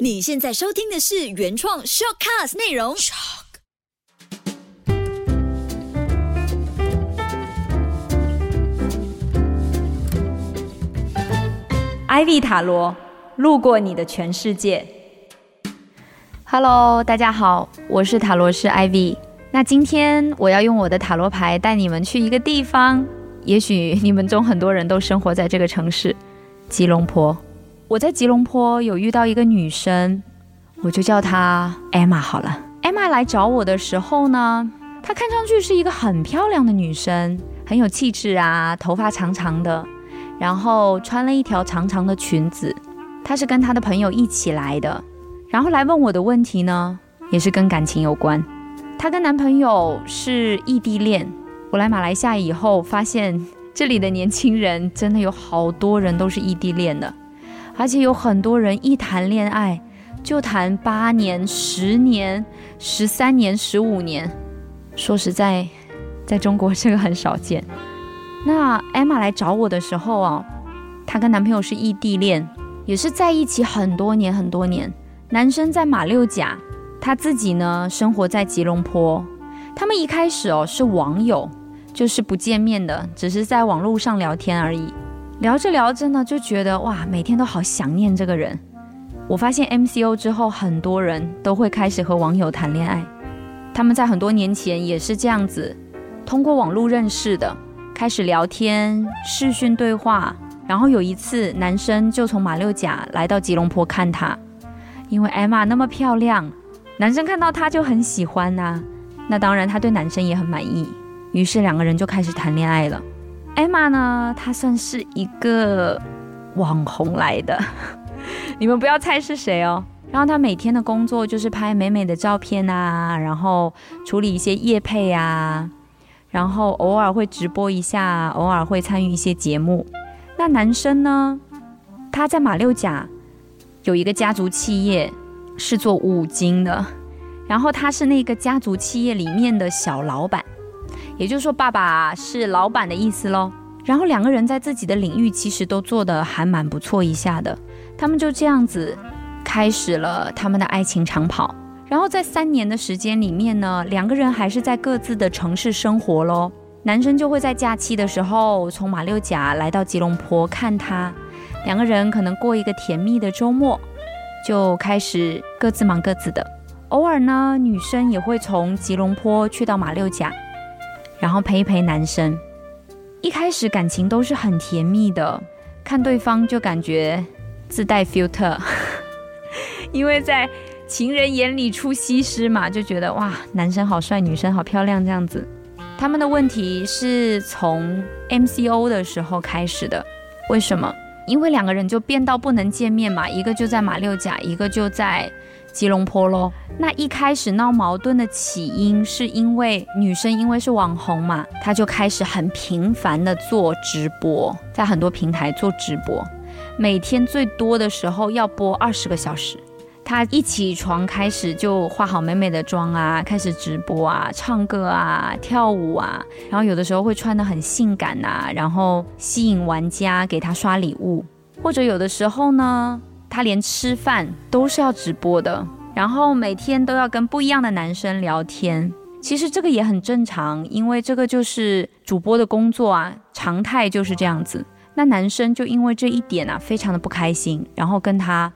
你现在收听的是原创 shortcast 内容。Ivy 塔罗路过你的全世界。Hello，大家好，我是塔罗师 Ivy。那今天我要用我的塔罗牌带你们去一个地方，也许你们中很多人都生活在这个城市——吉隆坡。我在吉隆坡有遇到一个女生，我就叫她 Emma 好了。Emma 来找我的时候呢，她看上去是一个很漂亮的女生，很有气质啊，头发长长的。然后穿了一条长长的裙子，她是跟她的朋友一起来的，然后来问我的问题呢，也是跟感情有关。她跟男朋友是异地恋，我来马来西亚以后发现，这里的年轻人真的有好多人都是异地恋的，而且有很多人一谈恋爱就谈八年、十年、十三年、十五年。说实在，在中国这个很少见。那 Emma 来找我的时候啊，她跟男朋友是异地恋，也是在一起很多年很多年。男生在马六甲，她自己呢生活在吉隆坡。他们一开始哦是网友，就是不见面的，只是在网络上聊天而已。聊着聊着呢，就觉得哇，每天都好想念这个人。我发现 MCO 之后，很多人都会开始和网友谈恋爱。他们在很多年前也是这样子，通过网络认识的。开始聊天，视讯对话，然后有一次，男生就从马六甲来到吉隆坡看她，因为艾玛那么漂亮，男生看到她就很喜欢呐。那当然，他对男生也很满意，于是两个人就开始谈恋爱了。艾玛呢，她算是一个网红来的，你们不要猜是谁哦。然后她每天的工作就是拍美美的照片啊，然后处理一些夜配啊。然后偶尔会直播一下，偶尔会参与一些节目。那男生呢？他在马六甲有一个家族企业，是做五金的。然后他是那个家族企业里面的小老板，也就是说爸爸是老板的意思喽。然后两个人在自己的领域其实都做得还蛮不错一下的。他们就这样子开始了他们的爱情长跑。然后在三年的时间里面呢，两个人还是在各自的城市生活喽。男生就会在假期的时候从马六甲来到吉隆坡看她，两个人可能过一个甜蜜的周末，就开始各自忙各自的。偶尔呢，女生也会从吉隆坡去到马六甲，然后陪一陪男生。一开始感情都是很甜蜜的，看对方就感觉自带 filter，因为在。情人眼里出西施嘛，就觉得哇，男生好帅，女生好漂亮这样子。他们的问题是从 MCO 的时候开始的，为什么？因为两个人就变到不能见面嘛，一个就在马六甲，一个就在吉隆坡喽。那一开始闹矛盾的起因是因为女生因为是网红嘛，她就开始很频繁的做直播，在很多平台做直播，每天最多的时候要播二十个小时。她一起床开始就化好美美的妆啊，开始直播啊，唱歌啊，跳舞啊，然后有的时候会穿的很性感呐，然后吸引玩家给她刷礼物，或者有的时候呢，他连吃饭都是要直播的，然后每天都要跟不一样的男生聊天。其实这个也很正常，因为这个就是主播的工作啊，常态就是这样子。那男生就因为这一点啊，非常的不开心，然后跟他。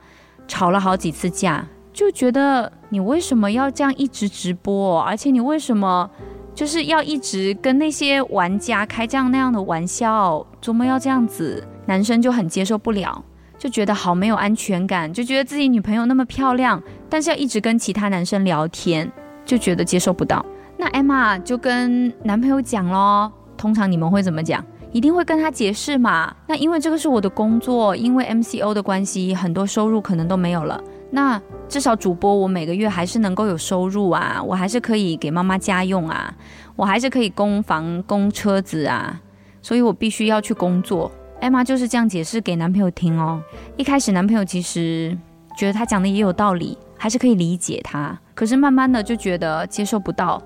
吵了好几次架，就觉得你为什么要这样一直直播？而且你为什么就是要一直跟那些玩家开这样那样的玩笑？怎么要这样子？男生就很接受不了，就觉得好没有安全感，就觉得自己女朋友那么漂亮，但是要一直跟其他男生聊天，就觉得接受不到。那 Emma 就跟男朋友讲咯，通常你们会怎么讲？一定会跟他解释嘛？那因为这个是我的工作，因为 MCO 的关系，很多收入可能都没有了。那至少主播我每个月还是能够有收入啊，我还是可以给妈妈家用啊，我还是可以供房供车子啊，所以我必须要去工作。艾玛就是这样解释给男朋友听哦。一开始男朋友其实觉得他讲的也有道理，还是可以理解他，可是慢慢的就觉得接受不到。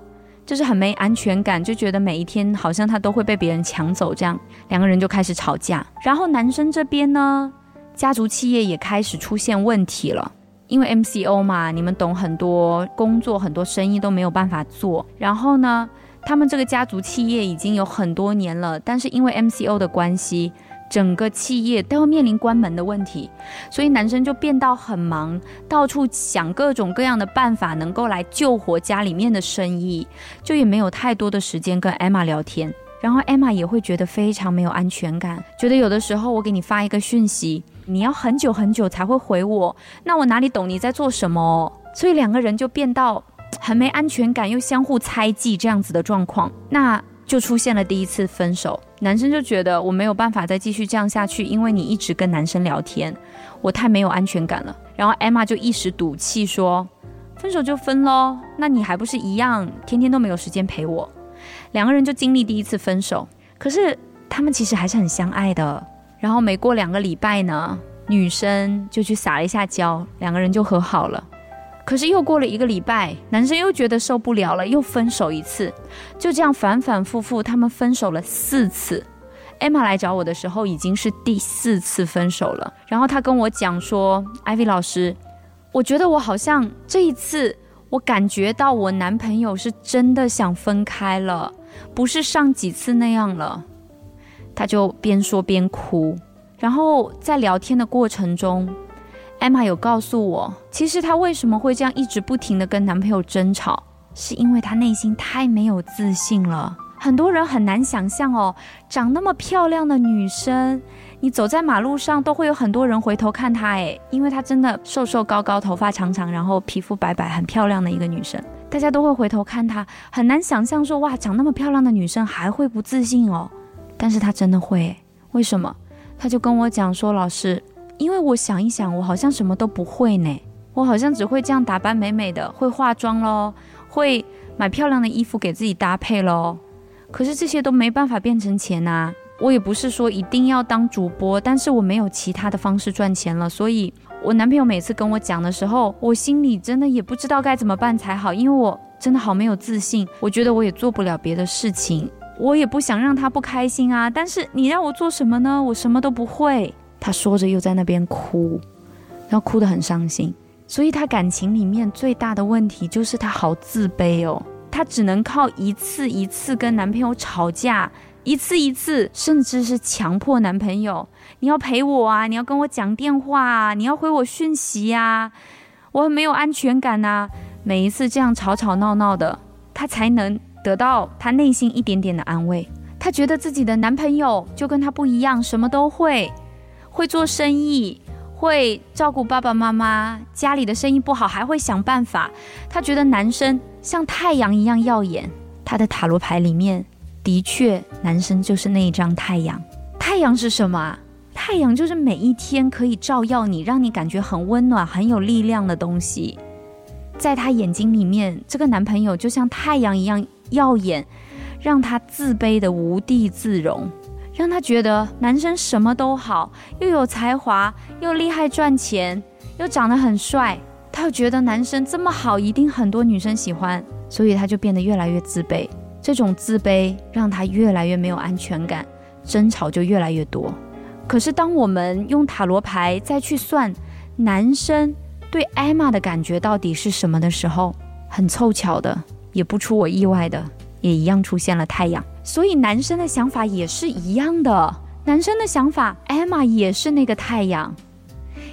就是很没安全感，就觉得每一天好像他都会被别人抢走，这样两个人就开始吵架。然后男生这边呢，家族企业也开始出现问题了，因为 MCO 嘛，你们懂很多工作、很多生意都没有办法做。然后呢，他们这个家族企业已经有很多年了，但是因为 MCO 的关系，整个企业都要面临关门的问题，所以男生就变到很忙，到处想各种各样的办法，能够来救活家里面的生意，就也没有太多的时间跟 Emma 聊天。然后 Emma 也会觉得非常没有安全感，觉得有的时候我给你发一个讯息，你要很久很久才会回我，那我哪里懂你在做什么？所以两个人就变到很没安全感，又相互猜忌这样子的状况，那就出现了第一次分手。男生就觉得我没有办法再继续这样下去，因为你一直跟男生聊天，我太没有安全感了。然后 Emma 就一时赌气说，分手就分喽，那你还不是一样，天天都没有时间陪我。两个人就经历第一次分手，可是他们其实还是很相爱的。然后没过两个礼拜呢，女生就去撒了一下娇，两个人就和好了。可是又过了一个礼拜，男生又觉得受不了了，又分手一次。就这样反反复复，他们分手了四次。艾玛来找我的时候已经是第四次分手了。然后他跟我讲说艾薇老师，我觉得我好像这一次，我感觉到我男朋友是真的想分开了。”不是上几次那样了，他就边说边哭。然后在聊天的过程中，艾玛有告诉我，其实她为什么会这样一直不停的跟男朋友争吵，是因为她内心太没有自信了。很多人很难想象哦，长那么漂亮的女生，你走在马路上都会有很多人回头看她，诶，因为她真的瘦瘦高高，头发长长，然后皮肤白白，很漂亮的一个女生。大家都会回头看她，很难想象说哇，长那么漂亮的女生还会不自信哦。但是她真的会，为什么？她就跟我讲说，老师，因为我想一想，我好像什么都不会呢，我好像只会这样打扮美美的，会化妆喽，会买漂亮的衣服给自己搭配喽。可是这些都没办法变成钱呐。我也不是说一定要当主播，但是我没有其他的方式赚钱了，所以。我男朋友每次跟我讲的时候，我心里真的也不知道该怎么办才好，因为我真的好没有自信。我觉得我也做不了别的事情，我也不想让他不开心啊。但是你让我做什么呢？我什么都不会。他说着又在那边哭，然后哭得很伤心。所以他感情里面最大的问题就是他好自卑哦，他只能靠一次一次跟男朋友吵架。一次一次，甚至是强迫男朋友，你要陪我啊，你要跟我讲电话啊，你要回我讯息呀，我很没有安全感呐。每一次这样吵吵闹闹的，她才能得到她内心一点点的安慰。她觉得自己的男朋友就跟她不一样，什么都会，会做生意，会照顾爸爸妈妈，家里的生意不好还会想办法。她觉得男生像太阳一样耀眼。她的塔罗牌里面。的确，男生就是那一张太阳。太阳是什么？太阳就是每一天可以照耀你，让你感觉很温暖、很有力量的东西。在他眼睛里面，这个男朋友就像太阳一样耀眼，让他自卑的无地自容，让他觉得男生什么都好，又有才华，又厉害赚钱，又长得很帅。他又觉得男生这么好，一定很多女生喜欢，所以他就变得越来越自卑。这种自卑让他越来越没有安全感，争吵就越来越多。可是，当我们用塔罗牌再去算男生对艾玛的感觉到底是什么的时候，很凑巧的，也不出我意外的，也一样出现了太阳。所以，男生的想法也是一样的。男生的想法，艾玛也是那个太阳，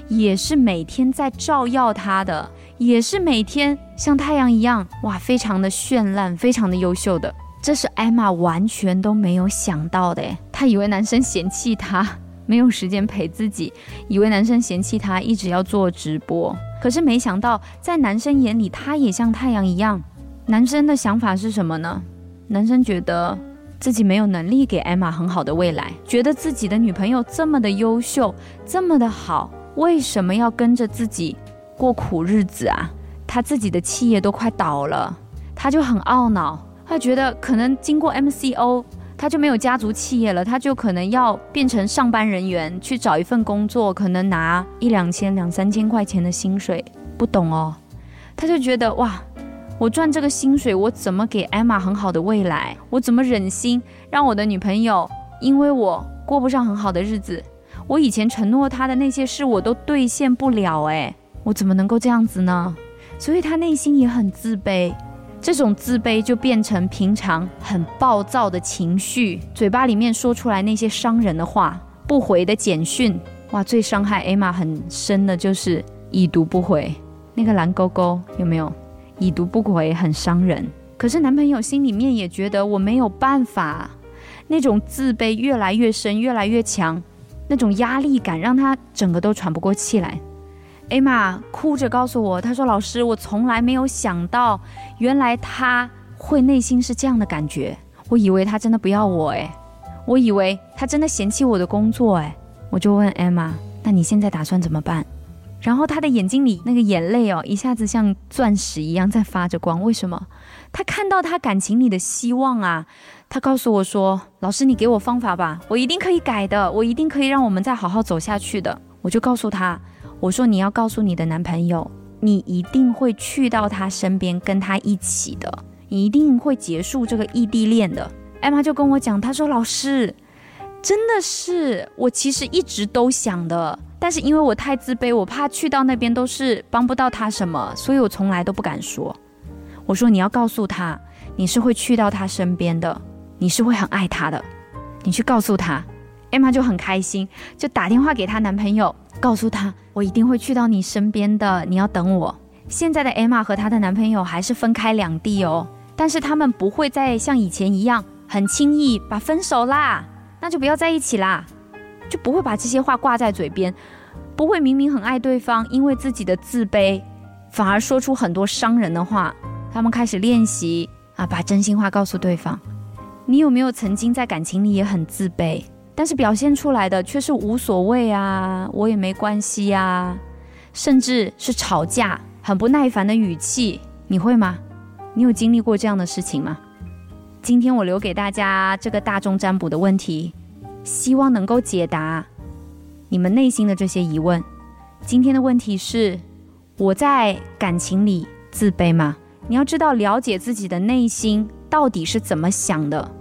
也是每天在照耀他的，也是每天像太阳一样，哇，非常的绚烂，非常的优秀的。这是艾玛完全都没有想到的，她以为男生嫌弃她没有时间陪自己，以为男生嫌弃她一直要做直播，可是没想到在男生眼里，她也像太阳一样。男生的想法是什么呢？男生觉得自己没有能力给艾玛很好的未来，觉得自己的女朋友这么的优秀，这么的好，为什么要跟着自己过苦日子啊？他自己的企业都快倒了，他就很懊恼。他觉得可能经过 MCO，他就没有家族企业了，他就可能要变成上班人员，去找一份工作，可能拿一两千、两三千块钱的薪水。不懂哦，他就觉得哇，我赚这个薪水，我怎么给艾玛很好的未来？我怎么忍心让我的女朋友因为我过不上很好的日子？我以前承诺她的那些事，我都兑现不了。哎，我怎么能够这样子呢？所以她内心也很自卑。这种自卑就变成平常很暴躁的情绪，嘴巴里面说出来那些伤人的话，不回的简讯。哇，最伤害艾玛很深的就是已读不回，那个蓝勾勾有没有？已读不回很伤人。可是男朋友心里面也觉得我没有办法，那种自卑越来越深，越来越强，那种压力感让他整个都喘不过气来。艾玛哭着告诉我，她说：“老师，我从来没有想到，原来他会内心是这样的感觉。我以为他真的不要我，诶，我以为他真的嫌弃我的工作，诶。我就问艾玛：那你现在打算怎么办？”然后他的眼睛里那个眼泪哦，一下子像钻石一样在发着光。为什么？他看到他感情里的希望啊！他告诉我说：“老师，你给我方法吧，我一定可以改的，我一定可以让我们再好好走下去的。”我就告诉他：“我说你要告诉你的男朋友，你一定会去到他身边跟他一起的，你一定会结束这个异地恋的。”艾玛就跟我讲：“他说老师，真的是我其实一直都想的。”但是因为我太自卑，我怕去到那边都是帮不到他什么，所以我从来都不敢说。我说你要告诉他，你是会去到他身边的，你是会很爱他的，你去告诉他。艾玛就很开心，就打电话给她男朋友，告诉他我一定会去到你身边的，你要等我。现在的艾玛和她的男朋友还是分开两地哦，但是他们不会再像以前一样很轻易把分手啦，那就不要在一起啦。就不会把这些话挂在嘴边，不会明明很爱对方，因为自己的自卑，反而说出很多伤人的话。他们开始练习啊，把真心话告诉对方。你有没有曾经在感情里也很自卑，但是表现出来的却是无所谓啊，我也没关系呀，甚至是吵架很不耐烦的语气，你会吗？你有经历过这样的事情吗？今天我留给大家这个大众占卜的问题。希望能够解答你们内心的这些疑问。今天的问题是：我在感情里自卑吗？你要知道，了解自己的内心到底是怎么想的，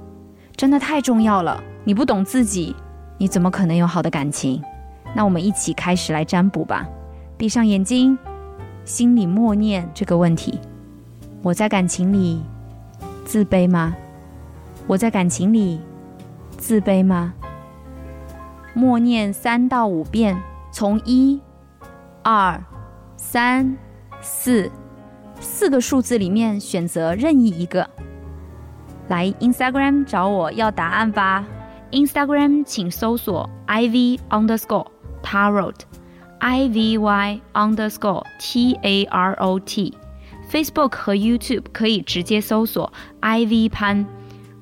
真的太重要了。你不懂自己，你怎么可能有好的感情？那我们一起开始来占卜吧。闭上眼睛，心里默念这个问题：我在感情里自卑吗？我在感情里自卑吗？默念三到五遍，从一、二、三、四四个数字里面选择任意一个。来 Instagram 找我要答案吧。Instagram 请搜索 iv underscore tarot，i v y underscore t a r o t。Facebook 和 YouTube 可以直接搜索 iv 潘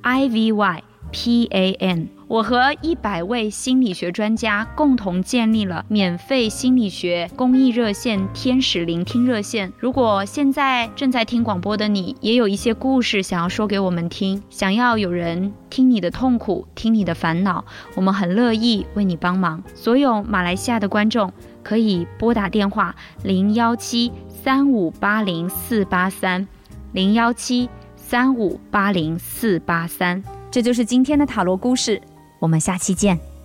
，i v y p a n。我和一百位心理学专家共同建立了免费心理学公益热线“天使聆听热线”。如果现在正在听广播的你，也有一些故事想要说给我们听，想要有人听你的痛苦，听你的烦恼，我们很乐意为你帮忙。所有马来西亚的观众可以拨打电话零幺七三五八零四八三零幺七三五八零四八三。这就是今天的塔罗故事。我们下期见。